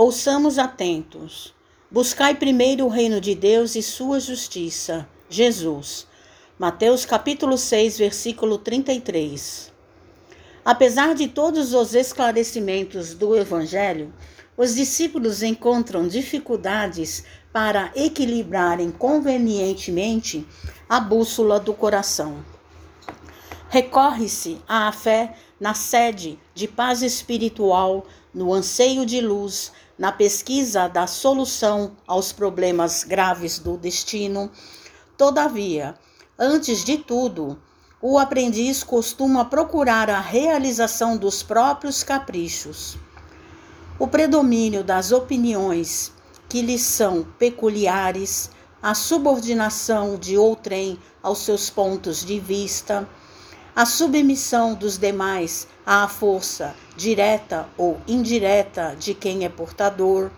Ouçamos atentos. Buscai primeiro o reino de Deus e sua justiça. Jesus. Mateus capítulo 6, versículo 33. Apesar de todos os esclarecimentos do evangelho, os discípulos encontram dificuldades para equilibrarem convenientemente a bússola do coração. Recorre-se à fé na sede de paz espiritual, no anseio de luz, na pesquisa da solução aos problemas graves do destino. Todavia, antes de tudo, o aprendiz costuma procurar a realização dos próprios caprichos. O predomínio das opiniões que lhes são peculiares, a subordinação de outrem aos seus pontos de vista, a submissão dos demais à força direta ou indireta de quem é portador,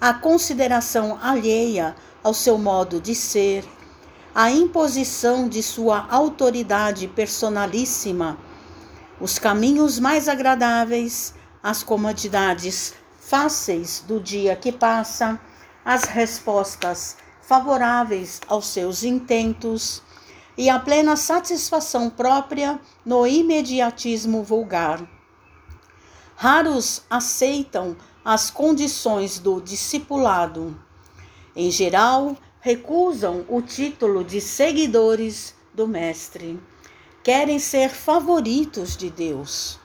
a consideração alheia ao seu modo de ser, a imposição de sua autoridade personalíssima, os caminhos mais agradáveis, as comodidades fáceis do dia que passa, as respostas favoráveis aos seus intentos e a plena satisfação própria no imediatismo vulgar. Raros aceitam as condições do discipulado. Em geral, recusam o título de seguidores do Mestre. Querem ser favoritos de Deus.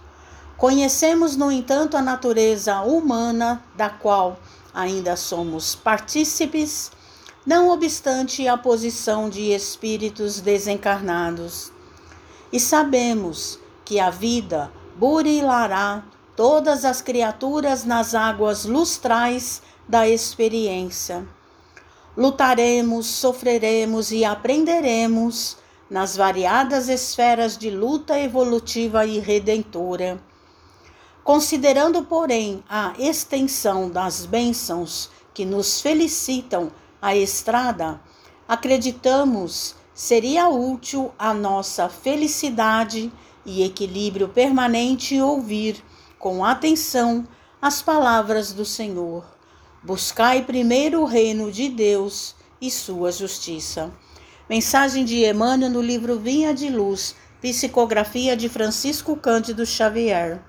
Conhecemos, no entanto, a natureza humana da qual ainda somos partícipes não obstante a posição de espíritos desencarnados. E sabemos que a vida burilará todas as criaturas nas águas lustrais da experiência. Lutaremos, sofreremos e aprenderemos nas variadas esferas de luta evolutiva e redentora. Considerando, porém, a extensão das bênçãos que nos felicitam a estrada, acreditamos seria útil à nossa felicidade e equilíbrio permanente ouvir com atenção as palavras do Senhor. Buscai primeiro o reino de Deus e sua justiça. Mensagem de Emmanuel no livro Vinha de Luz, psicografia de Francisco Cândido Xavier.